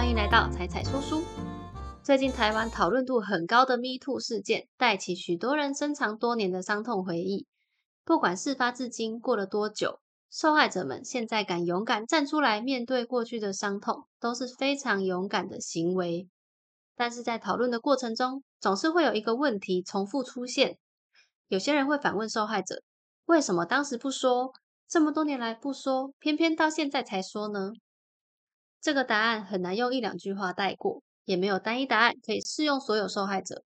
欢迎来到彩彩说书。最近台湾讨论度很高的 Me Too 事件，带起许多人深藏多年的伤痛回忆。不管事发至今过了多久，受害者们现在敢勇敢站出来面对过去的伤痛，都是非常勇敢的行为。但是在讨论的过程中，总是会有一个问题重复出现。有些人会反问受害者：为什么当时不说？这么多年来不说，偏偏到现在才说呢？这个答案很难用一两句话带过，也没有单一答案可以适用所有受害者。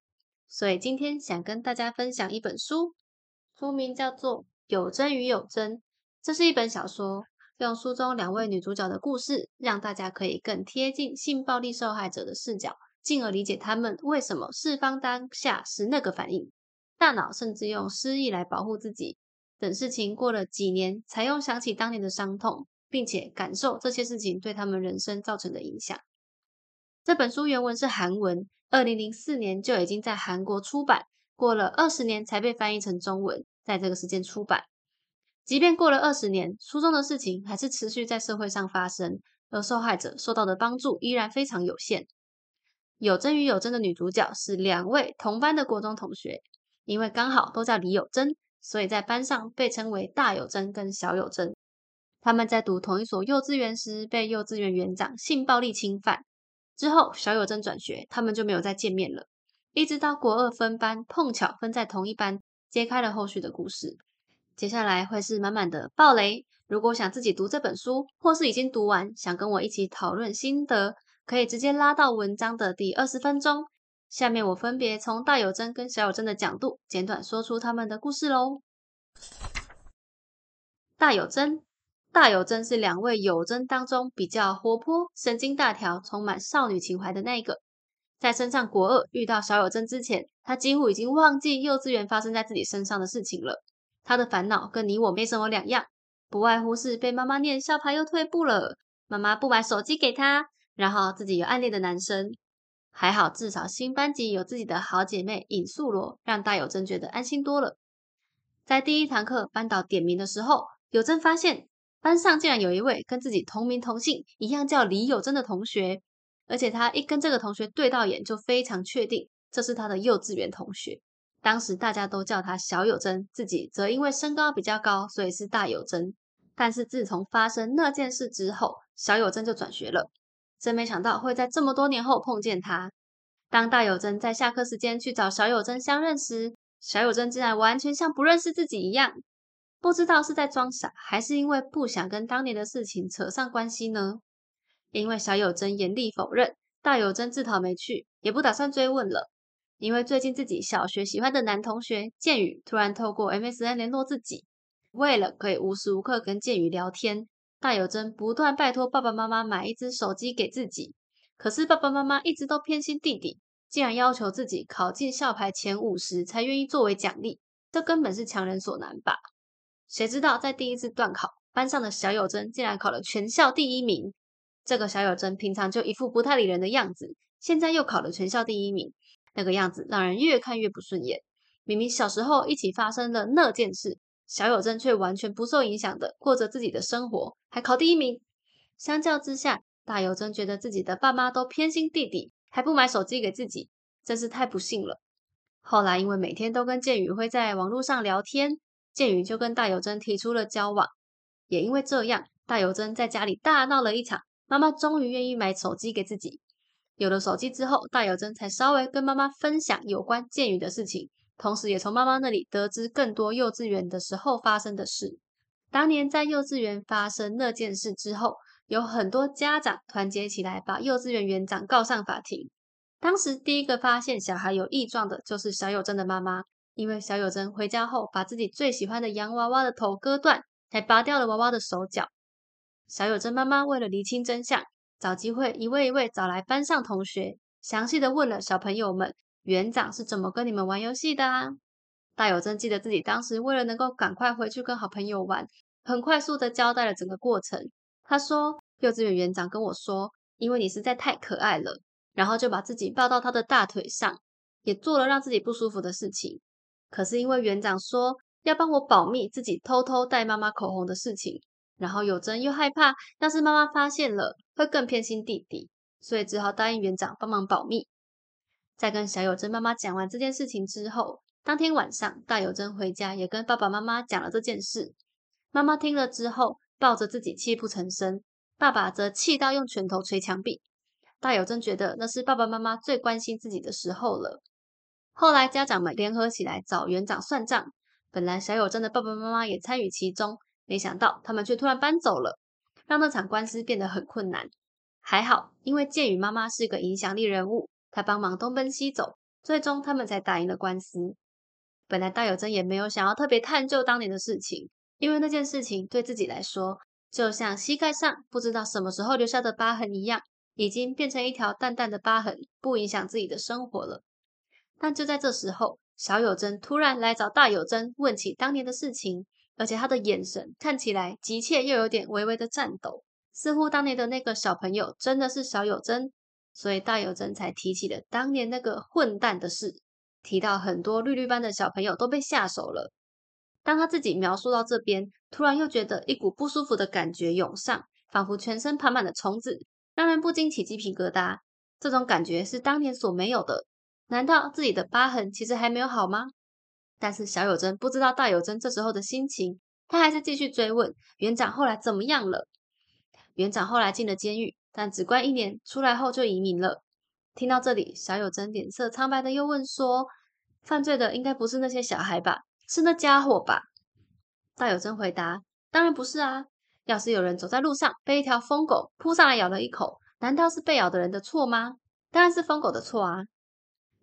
所以今天想跟大家分享一本书，书名叫做《有真与有真》，这是一本小说，用书中两位女主角的故事，让大家可以更贴近性暴力受害者的视角，进而理解他们为什么释放当下是那个反应，大脑甚至用失忆来保护自己，等事情过了几年，才又想起当年的伤痛。并且感受这些事情对他们人生造成的影响。这本书原文是韩文，二零零四年就已经在韩国出版，过了二十年才被翻译成中文，在这个时间出版。即便过了二十年，书中的事情还是持续在社会上发生，而受害者受到的帮助依然非常有限。有真与有真的女主角是两位同班的国中同学，因为刚好都叫李有真，所以在班上被称为大有真跟小有真。他们在读同一所幼稚园时，被幼稚园园长性暴力侵犯。之后，小友真转学，他们就没有再见面了。一直到国二分班，碰巧分在同一班，揭开了后续的故事。接下来会是满满的暴雷。如果想自己读这本书，或是已经读完，想跟我一起讨论心得，可以直接拉到文章的第二十分钟。下面我分别从大友真跟小友真的角度，简短说出他们的故事喽。大友真。大有真是两位有真当中比较活泼、神经大条、充满少女情怀的那个。在升上国二遇到小有真之前，他几乎已经忘记幼稚园发生在自己身上的事情了。他的烦恼跟你我没什么两样，不外乎是被妈妈念校牌又退步了，妈妈不买手机给他，然后自己有暗恋的男生。还好，至少新班级有自己的好姐妹尹素罗，让大有真觉得安心多了。在第一堂课班导点名的时候，有真发现。班上竟然有一位跟自己同名同姓、一样叫李有真的同学，而且他一跟这个同学对到眼，就非常确定这是他的幼稚园同学。当时大家都叫他小有真，自己则因为身高比较高，所以是大有真。但是自从发生那件事之后，小有真就转学了。真没想到会在这么多年后碰见他。当大有真在下课时间去找小有真相认时，小有真竟然完全像不认识自己一样。不知道是在装傻，还是因为不想跟当年的事情扯上关系呢？因为小有真严厉否认，大有真自讨没趣，也不打算追问了。因为最近自己小学喜欢的男同学建宇突然透过 MSN 联络自己，为了可以无时无刻跟建宇聊天，大有真不断拜托爸爸妈妈买一只手机给自己。可是爸爸妈妈一直都偏心弟弟，竟然要求自己考进校排前五十才愿意作为奖励，这根本是强人所难吧？谁知道在第一次段考，班上的小有真竟然考了全校第一名。这个小有真平常就一副不太理人的样子，现在又考了全校第一名，那个样子让人越看越不顺眼。明明小时候一起发生的那件事，小有真却完全不受影响的过着自己的生活，还考第一名。相较之下，大有真觉得自己的爸妈都偏心弟弟，还不买手机给自己，真是太不幸了。后来因为每天都跟建宇会在网络上聊天。建宇就跟大有真提出了交往，也因为这样，大有真在家里大闹了一场。妈妈终于愿意买手机给自己。有了手机之后，大有真才稍微跟妈妈分享有关建宇的事情，同时也从妈妈那里得知更多幼稚园的时候发生的事。当年在幼稚园发生那件事之后，有很多家长团结起来，把幼稚园园长告上法庭。当时第一个发现小孩有异状的，就是小有真的妈妈。因为小有真回家后，把自己最喜欢的洋娃娃的头割断，还拔掉了娃娃的手脚。小有真妈妈为了厘清真相，找机会一位一位找来班上同学，详细的问了小朋友们，园长是怎么跟你们玩游戏的啊？大有真记得自己当时为了能够赶快回去跟好朋友玩，很快速的交代了整个过程。他说，幼稚园园长跟我说，因为你实在太可爱了，然后就把自己抱到他的大腿上，也做了让自己不舒服的事情。可是因为园长说要帮我保密自己偷偷带妈妈口红的事情，然后有真又害怕，要是妈妈发现了会更偏心弟弟，所以只好答应园长帮忙保密。在跟小有珍妈妈讲完这件事情之后，当天晚上大有珍回家也跟爸爸妈妈讲了这件事。妈妈听了之后，抱着自己泣不成声，爸爸则气到用拳头捶墙壁。大有珍觉得那是爸爸妈妈最关心自己的时候了。后来家长们联合起来找园长算账，本来小友珍的爸爸妈妈也参与其中，没想到他们却突然搬走了，让那场官司变得很困难。还好，因为建宇妈妈是个影响力人物，她帮忙东奔西走，最终他们才打赢了官司。本来大有珍也没有想要特别探究当年的事情。因为那件事情对自己来说，就像膝盖上不知道什么时候留下的疤痕一样，已经变成一条淡淡的疤痕，不影响自己的生活了。但就在这时候，小友真突然来找大友真问起当年的事情，而且他的眼神看起来急切又有点微微的颤抖，似乎当年的那个小朋友真的是小友真，所以大有真才提起了当年那个混蛋的事，提到很多绿绿班的小朋友都被下手了。当他自己描述到这边，突然又觉得一股不舒服的感觉涌上，仿佛全身爬满了虫子，让人不禁起鸡皮疙瘩。这种感觉是当年所没有的。难道自己的疤痕其实还没有好吗？但是小友真不知道大友真这时候的心情，他还是继续追问园长后来怎么样了。园长后来进了监狱，但只关一年，出来后就移民了。听到这里，小友真脸色苍白的又问说：“犯罪的应该不是那些小孩吧？”是那家伙吧？大友真回答：“当然不是啊！要是有人走在路上被一条疯狗扑上来咬了一口，难道是被咬的人的错吗？当然是疯狗的错啊！”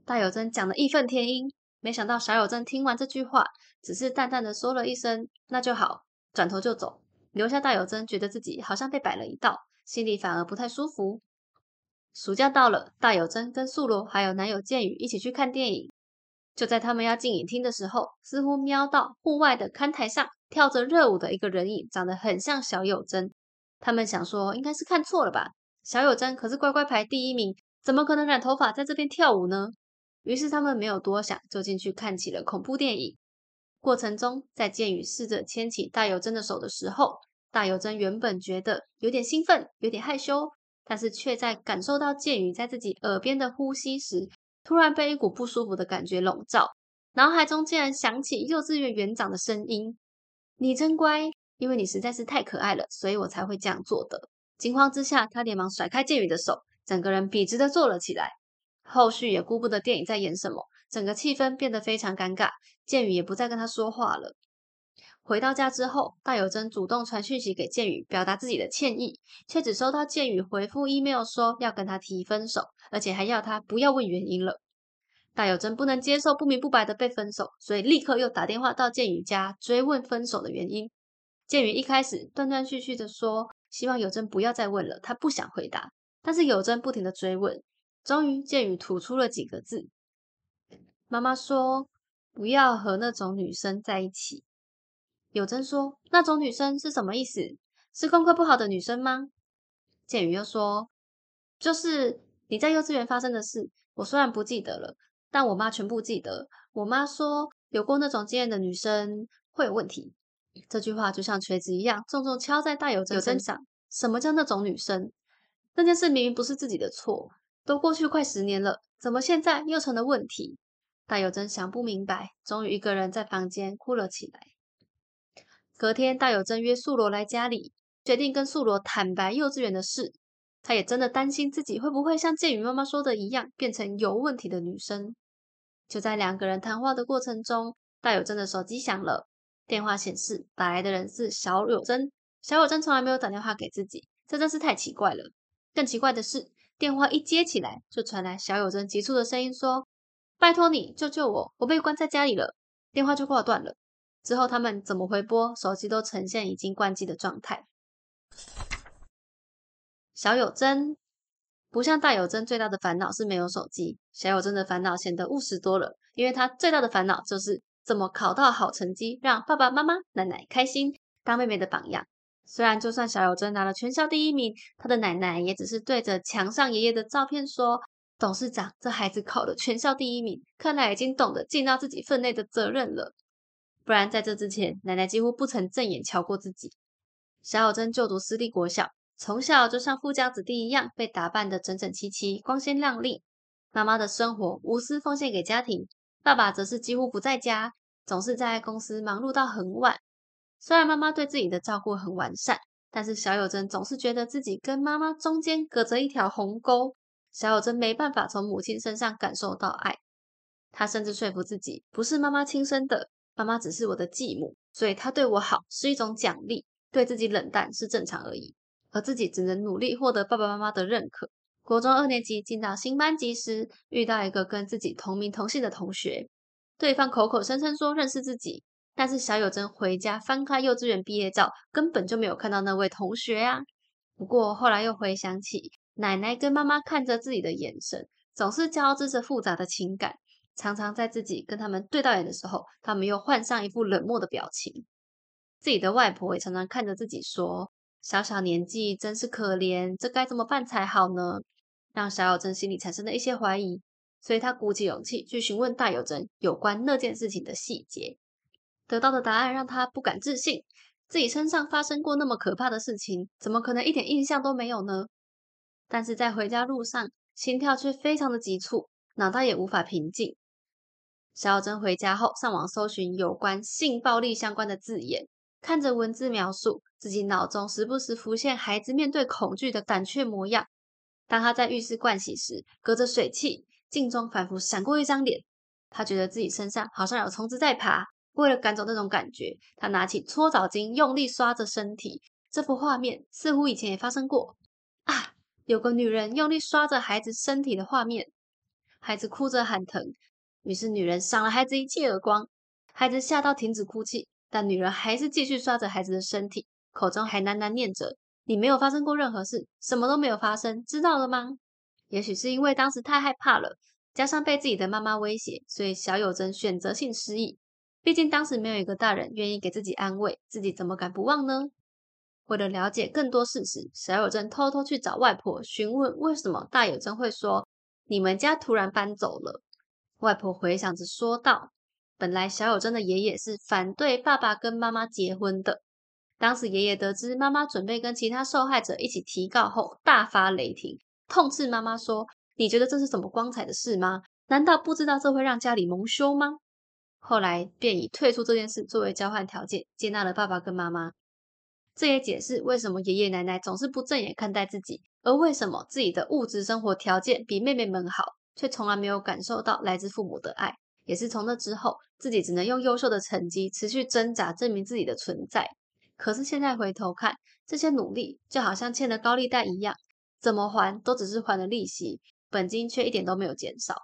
大有真讲的义愤填膺，没想到小有真听完这句话，只是淡淡的说了一声“那就好”，转头就走，留下大有真觉得自己好像被摆了一道，心里反而不太舒服。暑假到了，大有真跟素罗还有男友剑宇一起去看电影。就在他们要进影厅的时候，似乎瞄到户外的看台上跳着热舞的一个人影，长得很像小有真。他们想说，应该是看错了吧？小有真可是乖乖牌第一名，怎么可能染头发在这边跳舞呢？于是他们没有多想，就进去看起了恐怖电影。过程中，在剑宇试着牵起大有真的手的时候，大有真原本觉得有点兴奋，有点害羞，但是却在感受到剑宇在自己耳边的呼吸时。突然被一股不舒服的感觉笼罩，脑海中竟然响起幼稚园园长的声音：“你真乖，因为你实在是太可爱了，所以我才会这样做的。”惊慌之下，他连忙甩开剑宇的手，整个人笔直的坐了起来。后续也顾不得电影在演什么，整个气氛变得非常尴尬。剑宇也不再跟他说话了。回到家之后，大有真主动传讯息给剑宇，表达自己的歉意，却只收到剑宇回复 email 说要跟他提分手，而且还要他不要问原因了。大有真不能接受不明不白的被分手，所以立刻又打电话到剑宇家追问分手的原因。剑宇一开始断断续续的说，希望有真不要再问了，他不想回答。但是有真不停的追问，终于剑宇吐出了几个字：“妈妈说不要和那种女生在一起。”有真说：“那种女生是什么意思？是功课不好的女生吗？”建宇又说：“就是你在幼稚园发生的事。我虽然不记得了，但我妈全部记得。我妈说，有过那种经验的女生会有问题。”这句话就像锤子一样，重重敲在大有真身上。什么叫那种女生？那件事明明不是自己的错，都过去快十年了，怎么现在又成了问题？大有真想不明白，终于一个人在房间哭了起来。隔天，大有真约素罗来家里，决定跟素罗坦白幼稚园的事。他也真的担心自己会不会像建宇妈妈说的一样，变成有问题的女生。就在两个人谈话的过程中，大有真的手机响了，电话显示打来的人是小有真。小有真从来没有打电话给自己，这真是太奇怪了。更奇怪的是，电话一接起来，就传来小友真急促的声音说：“拜托你救救我，我被关在家里了。”电话就挂断了。之后他们怎么回拨，手机都呈现已经关机的状态。小友真不像大友真，最大的烦恼是没有手机。小友真的烦恼显得务实多了，因为他最大的烦恼就是怎么考到好成绩，让爸爸妈妈、奶奶开心，当妹妹的榜样。虽然就算小有真拿了全校第一名，他的奶奶也只是对着墙上爷爷的照片说：“董事长，这孩子考了全校第一名，看来已经懂得尽到自己分内的责任了。”不然，在这之前，奶奶几乎不曾正眼瞧过自己。小有真就读私立国小，从小就像富家子弟一样，被打扮得整整齐齐、光鲜亮丽。妈妈的生活无私奉献给家庭，爸爸则是几乎不在家，总是在公司忙碌到很晚。虽然妈妈对自己的照顾很完善，但是小友珍总是觉得自己跟妈妈中间隔着一条鸿沟。小友珍没办法从母亲身上感受到爱，她甚至说服自己不是妈妈亲生的，妈妈只是我的继母，所以她对我好是一种奖励，对自己冷淡是正常而已，而自己只能努力获得爸爸妈妈的认可。国中二年级进到新班级时，遇到一个跟自己同名同姓的同学，对方口口声声说认识自己，但是小友珍回家翻开幼稚园毕业照，根本就没有看到那位同学啊。不过后来又回想起。奶奶跟妈妈看着自己的眼神，总是交织着复杂的情感。常常在自己跟他们对到眼的时候，他们又换上一副冷漠的表情。自己的外婆也常常看着自己说：“小小年纪真是可怜，这该怎么办才好呢？”让小友珍心里产生了一些怀疑，所以他鼓起勇气去询问大友珍有关那件事情的细节。得到的答案让他不敢置信：自己身上发生过那么可怕的事情，怎么可能一点印象都没有呢？但是在回家路上，心跳却非常的急促，脑袋也无法平静。小珍回家后，上网搜寻有关性暴力相关的字眼，看着文字描述，自己脑中时不时浮现孩子面对恐惧的胆怯模样。当他在浴室盥洗时，隔着水汽，镜中仿佛闪过一张脸。他觉得自己身上好像有虫子在爬，为了赶走那种感觉，他拿起搓澡巾，用力刷着身体。这幅画面似乎以前也发生过啊！有个女人用力刷着孩子身体的画面，孩子哭着喊疼，于是女人赏了孩子一记耳光，孩子吓到停止哭泣，但女人还是继续刷着孩子的身体，口中还喃喃念着：“你没有发生过任何事，什么都没有发生，知道了吗？”也许是因为当时太害怕了，加上被自己的妈妈威胁，所以小友珍选择性失忆。毕竟当时没有一个大人愿意给自己安慰，自己怎么敢不忘呢？为了了解更多事实，小友珍偷偷去找外婆询问，为什么大友珍会说你们家突然搬走了？外婆回想着说道：“本来小友珍的爷爷是反对爸爸跟妈妈结婚的。当时爷爷得知妈妈准备跟其他受害者一起提告后，大发雷霆，痛斥妈妈说：‘你觉得这是什么光彩的事吗？难道不知道这会让家里蒙羞吗？’后来便以退出这件事作为交换条件，接纳了爸爸跟妈妈。”这也解释为什么爷爷奶奶总是不正眼看待自己，而为什么自己的物质生活条件比妹妹们好，却从来没有感受到来自父母的爱。也是从那之后，自己只能用优秀的成绩持续挣扎，证明自己的存在。可是现在回头看，这些努力就好像欠了高利贷一样，怎么还都只是还了利息，本金却一点都没有减少。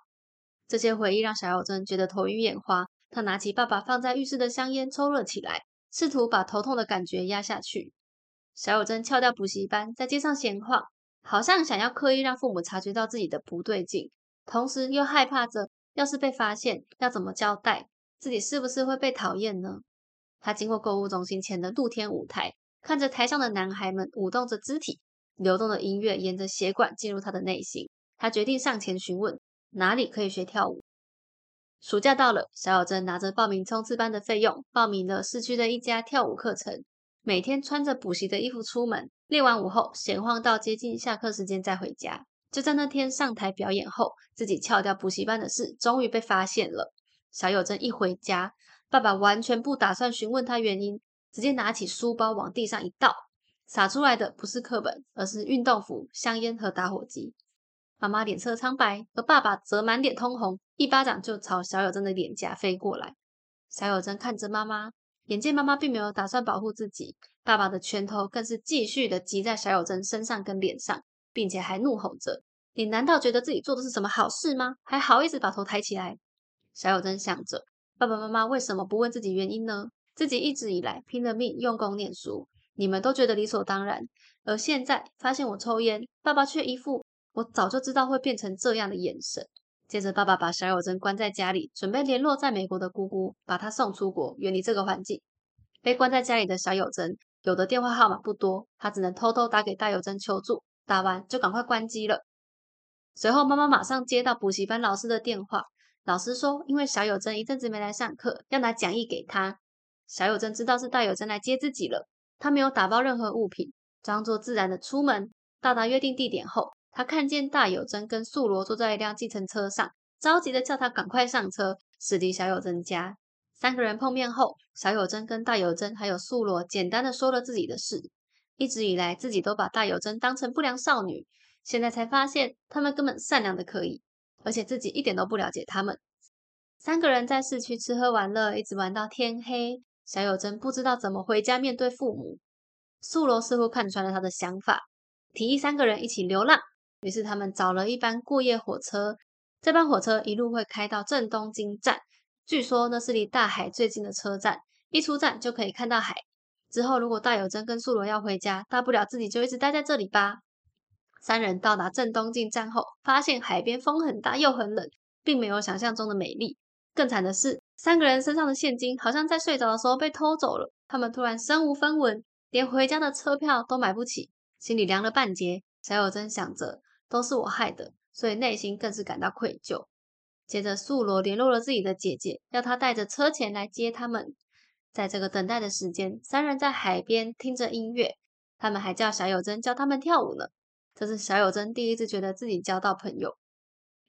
这些回忆让小友珍觉得头晕眼花，他拿起爸爸放在浴室的香烟抽了起来。试图把头痛的感觉压下去。小友珍翘掉补习班，在街上闲晃，好像想要刻意让父母察觉到自己的不对劲，同时又害怕着，要是被发现，要怎么交代？自己是不是会被讨厌呢？他经过购物中心前的露天舞台，看着台上的男孩们舞动着肢体，流动的音乐沿着血管进入他的内心。他决定上前询问，哪里可以学跳舞？暑假到了，小友珍拿着报名冲刺班的费用，报名了市区的一家跳舞课程。每天穿着补习的衣服出门，练完舞后闲晃到接近下课时间再回家。就在那天上台表演后，自己翘掉补习班的事终于被发现了。小友珍一回家，爸爸完全不打算询问他原因，直接拿起书包往地上一倒，洒出来的不是课本，而是运动服、香烟和打火机。妈妈脸色苍白，而爸爸则满脸通红，一巴掌就朝小友珍的脸颊飞过来。小友珍看着妈妈，眼见妈妈并没有打算保护自己，爸爸的拳头更是继续的击在小友珍身上跟脸上，并且还怒吼着：“你难道觉得自己做的是什么好事吗？还好意思把头抬起来？”小友珍想着，爸爸妈妈为什么不问自己原因呢？自己一直以来拼了命用功念书，你们都觉得理所当然，而现在发现我抽烟，爸爸却一副……我早就知道会变成这样的眼神。接着，爸爸把小友珍关在家里，准备联络在美国的姑姑，把她送出国，远离这个环境。被关在家里的小友珍，有的电话号码不多，她只能偷偷打给大友珍求助。打完就赶快关机了。随后，妈妈马上接到补习班老师的电话，老师说，因为小友珍一阵子没来上课，要拿讲义给她。小友珍知道是大友珍来接自己了，她没有打包任何物品。装作自然的出门。到达约定地点后，他看见大有真跟素罗坐在一辆计程车上，着急的叫他赶快上车，驶离小有真家。三个人碰面后，小有真跟大有真还有素罗简单的说了自己的事。一直以来，自己都把大有真当成不良少女，现在才发现他们根本善良的可以，而且自己一点都不了解他们。三个人在市区吃喝玩乐，一直玩到天黑。小有真不知道怎么回家面对父母，素罗似乎看穿了他的想法，提议三个人一起流浪。于是他们找了一班过夜火车，这班火车一路会开到正东京站，据说那是离大海最近的车站，一出站就可以看到海。之后如果大有真跟素罗要回家，大不了自己就一直待在这里吧。三人到达正东京站后，发现海边风很大又很冷，并没有想象中的美丽。更惨的是，三个人身上的现金好像在睡着的时候被偷走了。他们突然身无分文，连回家的车票都买不起，心里凉了半截。小有真想着，都是我害的，所以内心更是感到愧疚。接着，素罗联络了自己的姐姐，要她带着车钱来接他们。在这个等待的时间，三人在海边听着音乐，他们还叫小友真教他们跳舞呢。这是小友真第一次觉得自己交到朋友。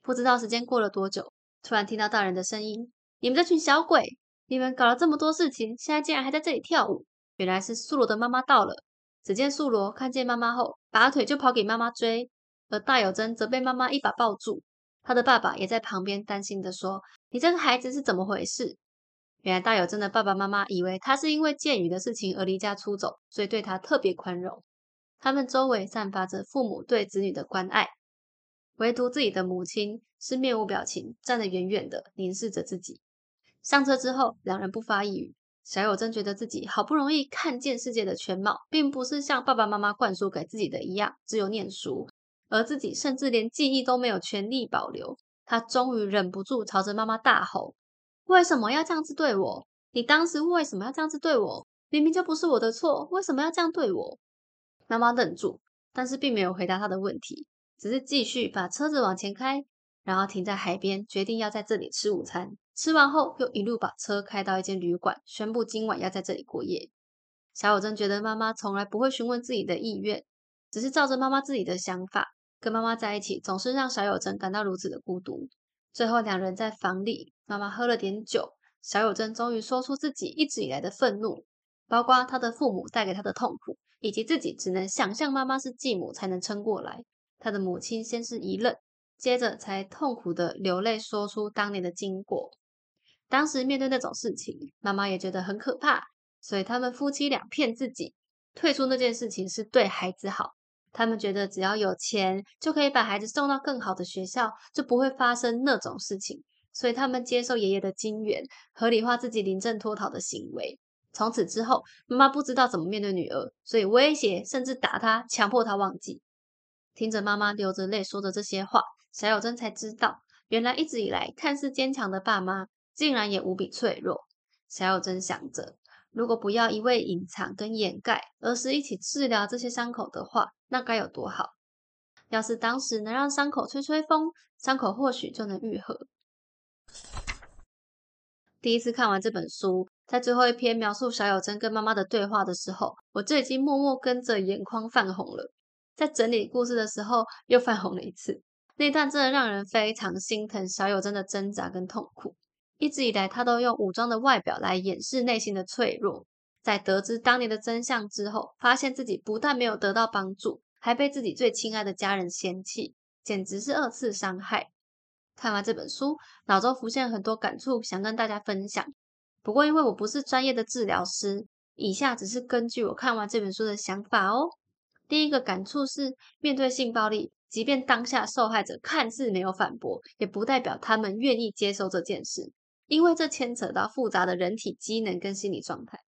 不知道时间过了多久。突然听到大人的声音：“你们这群小鬼，你们搞了这么多事情，现在竟然还在这里跳舞！”原来是素罗的妈妈到了。只见素罗看见妈妈后，拔腿就跑给妈妈追，而大有真则被妈妈一把抱住。他的爸爸也在旁边担心的说：“你这个孩子是怎么回事？”原来大有真的爸爸妈妈以为他是因为剑宇的事情而离家出走，所以对他特别宽容。他们周围散发着父母对子女的关爱。唯独自己的母亲是面无表情，站得远远的凝视着自己。上车之后，两人不发一语。小有真觉得自己好不容易看见世界的全貌，并不是像爸爸妈妈灌输给自己的一样，只有念书，而自己甚至连记忆都没有全力保留。他终于忍不住朝着妈妈大吼：“为什么要这样子对我？你当时为什么要这样子对我？明明就不是我的错，为什么要这样对我？”妈妈愣住，但是并没有回答他的问题。只是继续把车子往前开，然后停在海边，决定要在这里吃午餐。吃完后，又一路把车开到一间旅馆，宣布今晚要在这里过夜。小友真觉得妈妈从来不会询问自己的意愿，只是照着妈妈自己的想法。跟妈妈在一起，总是让小友珍感到如此的孤独。最后，两人在房里，妈妈喝了点酒，小友珍终于说出自己一直以来的愤怒，包括他的父母带给他的痛苦，以及自己只能想象妈妈是继母才能撑过来。他的母亲先是一愣，接着才痛苦的流泪，说出当年的经过。当时面对那种事情，妈妈也觉得很可怕，所以他们夫妻俩骗自己，退出那件事情是对孩子好。他们觉得只要有钱，就可以把孩子送到更好的学校，就不会发生那种事情。所以他们接受爷爷的金援，合理化自己临阵脱逃的行为。从此之后，妈妈不知道怎么面对女儿，所以威胁甚至打她，强迫她忘记。听着妈妈流着泪说着这些话，小友真才知道，原来一直以来看似坚强的爸妈，竟然也无比脆弱。小友真想着，如果不要一味隐藏跟掩盖，而是一起治疗这些伤口的话，那该有多好！要是当时能让伤口吹吹风，伤口或许就能愈合。第一次看完这本书，在最后一篇描述小友真跟妈妈的对话的时候，我就已经默默跟着眼眶泛红了。在整理故事的时候，又泛红了一次。那段真的让人非常心疼小友真的挣扎跟痛苦。一直以来，他都用武装的外表来掩饰内心的脆弱。在得知当年的真相之后，发现自己不但没有得到帮助，还被自己最亲爱的家人嫌弃，简直是二次伤害。看完这本书，脑中浮现很多感触，想跟大家分享。不过，因为我不是专业的治疗师，以下只是根据我看完这本书的想法哦。第一个感触是，面对性暴力，即便当下受害者看似没有反驳，也不代表他们愿意接受这件事，因为这牵扯到复杂的人体机能跟心理状态。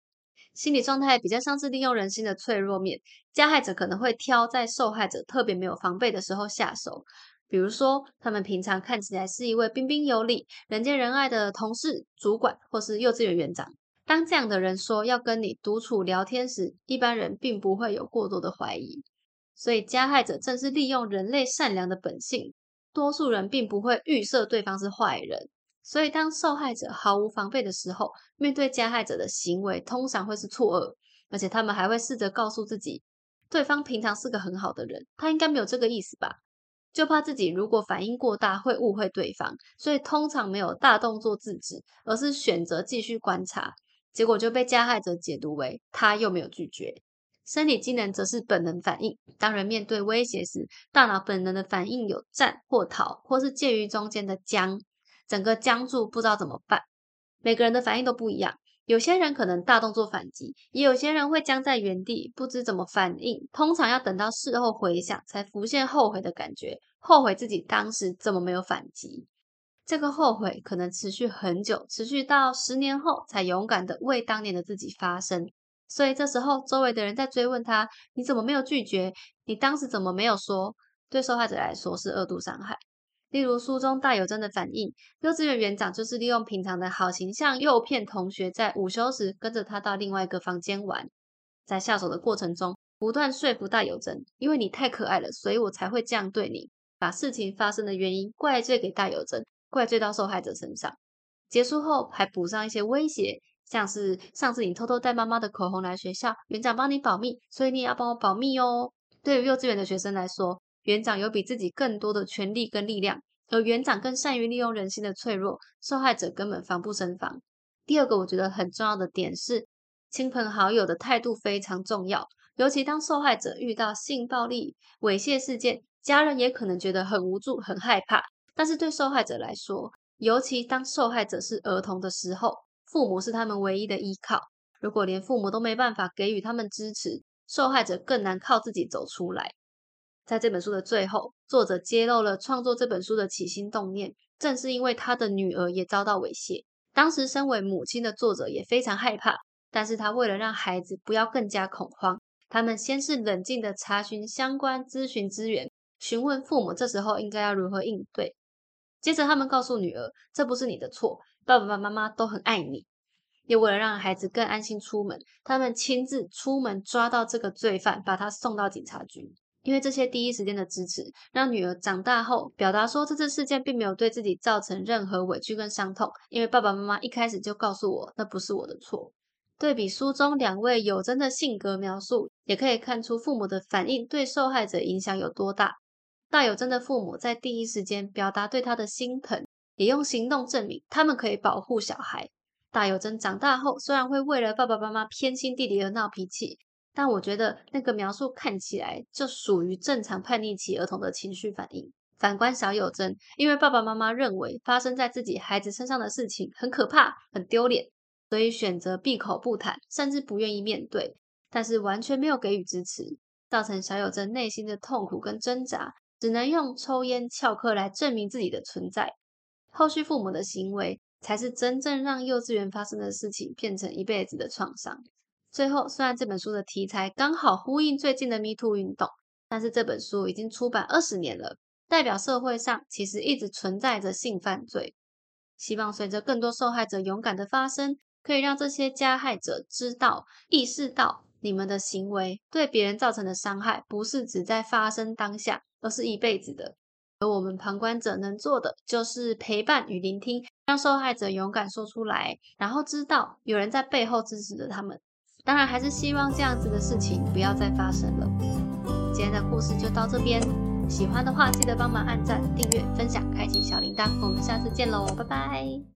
心理状态比较像是利用人心的脆弱面，加害者可能会挑在受害者特别没有防备的时候下手，比如说他们平常看起来是一位彬彬有礼、人见人爱的同事、主管或是幼稚园园长。当这样的人说要跟你独处聊天时，一般人并不会有过多的怀疑。所以加害者正是利用人类善良的本性，多数人并不会预设对方是坏人。所以当受害者毫无防备的时候，面对加害者的行为，通常会是错愕，而且他们还会试着告诉自己，对方平常是个很好的人，他应该没有这个意思吧？就怕自己如果反应过大会误会对方，所以通常没有大动作制止，而是选择继续观察，结果就被加害者解读为他又没有拒绝。生理机能则是本能反应，当人面对威胁时，大脑本能的反应有战或逃，或是介于中间的僵，整个僵住不知道怎么办。每个人的反应都不一样。有些人可能大动作反击，也有些人会僵在原地，不知怎么反应。通常要等到事后回想，才浮现后悔的感觉，后悔自己当时怎么没有反击。这个后悔可能持续很久，持续到十年后才勇敢的为当年的自己发声。所以这时候，周围的人在追问他：“你怎么没有拒绝？你当时怎么没有说？”对受害者来说是二度伤害。例如书中大有真的反应，幼稚园园长就是利用平常的好形象诱骗同学，在午休时跟着他到另外一个房间玩，在下手的过程中不断说服大有真，因为你太可爱了，所以我才会这样对你，把事情发生的原因怪罪给大有真，怪罪到受害者身上。结束后还补上一些威胁，像是上次你偷偷带妈妈的口红来学校，园长帮你保密，所以你也要帮我保密哦。对于幼稚园的学生来说。园长有比自己更多的权力跟力量，而园长更善于利用人心的脆弱，受害者根本防不胜防。第二个我觉得很重要的点是，亲朋好友的态度非常重要，尤其当受害者遇到性暴力、猥亵事件，家人也可能觉得很无助、很害怕。但是对受害者来说，尤其当受害者是儿童的时候，父母是他们唯一的依靠。如果连父母都没办法给予他们支持，受害者更难靠自己走出来。在这本书的最后，作者揭露了创作这本书的起心动念，正是因为他的女儿也遭到猥亵。当时身为母亲的作者也非常害怕，但是他为了让孩子不要更加恐慌，他们先是冷静的查询相关咨询资源，询问父母这时候应该要如何应对。接着他们告诉女儿，这不是你的错，爸爸妈妈都很爱你。也为了让孩子更安心出门，他们亲自出门抓到这个罪犯，把他送到警察局。因为这些第一时间的支持，让女儿长大后表达说，这次事件并没有对自己造成任何委屈跟伤痛，因为爸爸妈妈一开始就告诉我，那不是我的错。对比书中两位有真的性格描述，也可以看出父母的反应对受害者影响有多大。大有真的父母在第一时间表达对他的心疼，也用行动证明他们可以保护小孩。大有真长大后，虽然会为了爸爸妈妈偏心弟弟而闹脾气。但我觉得那个描述看起来就属于正常叛逆期儿童的情绪反应。反观小友真，因为爸爸妈妈认为发生在自己孩子身上的事情很可怕、很丢脸，所以选择闭口不谈，甚至不愿意面对，但是完全没有给予支持，造成小友真内心的痛苦跟挣扎，只能用抽烟翘课来证明自己的存在。后续父母的行为，才是真正让幼稚园发生的事情变成一辈子的创伤。最后，虽然这本书的题材刚好呼应最近的 Me Too 运动，但是这本书已经出版二十年了，代表社会上其实一直存在着性犯罪。希望随着更多受害者勇敢的发声，可以让这些加害者知道、意识到，你们的行为对别人造成的伤害，不是只在发生当下，而是一辈子的。而我们旁观者能做的，就是陪伴与聆听，让受害者勇敢说出来，然后知道有人在背后支持着他们。当然，还是希望这样子的事情不要再发生了。今天的故事就到这边，喜欢的话记得帮忙按赞、订阅、分享、开启小铃铛。我们下次见喽，拜拜。